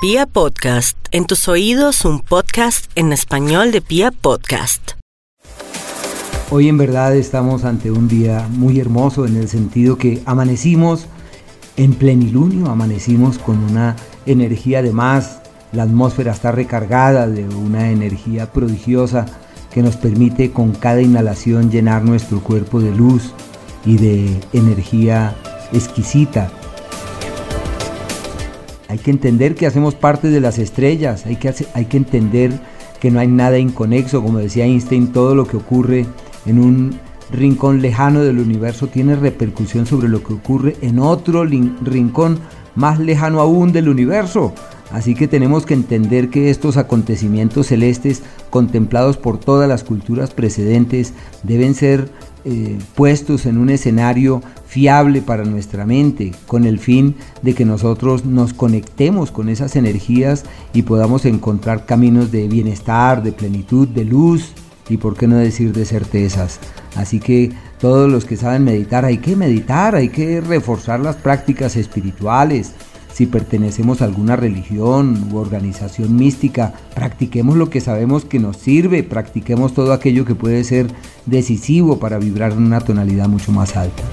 Pia Podcast, en tus oídos un podcast en español de Pia Podcast. Hoy en verdad estamos ante un día muy hermoso en el sentido que amanecimos en plenilunio, amanecimos con una energía de más, la atmósfera está recargada de una energía prodigiosa que nos permite con cada inhalación llenar nuestro cuerpo de luz y de energía exquisita hay que entender que hacemos parte de las estrellas, hay que, hay que entender que no hay nada inconexo, como decía Einstein, todo lo que ocurre en un rincón lejano del universo tiene repercusión sobre lo que ocurre en otro rincón más lejano aún del universo. Así que tenemos que entender que estos acontecimientos celestes contemplados por todas las culturas precedentes deben ser eh, puestos en un escenario fiable para nuestra mente, con el fin de que nosotros nos conectemos con esas energías y podamos encontrar caminos de bienestar, de plenitud, de luz y por qué no decir de certezas. Así que todos los que saben meditar, hay que meditar, hay que reforzar las prácticas espirituales, si pertenecemos a alguna religión u organización mística, practiquemos lo que sabemos que nos sirve, practiquemos todo aquello que puede ser decisivo para vibrar en una tonalidad mucho más alta.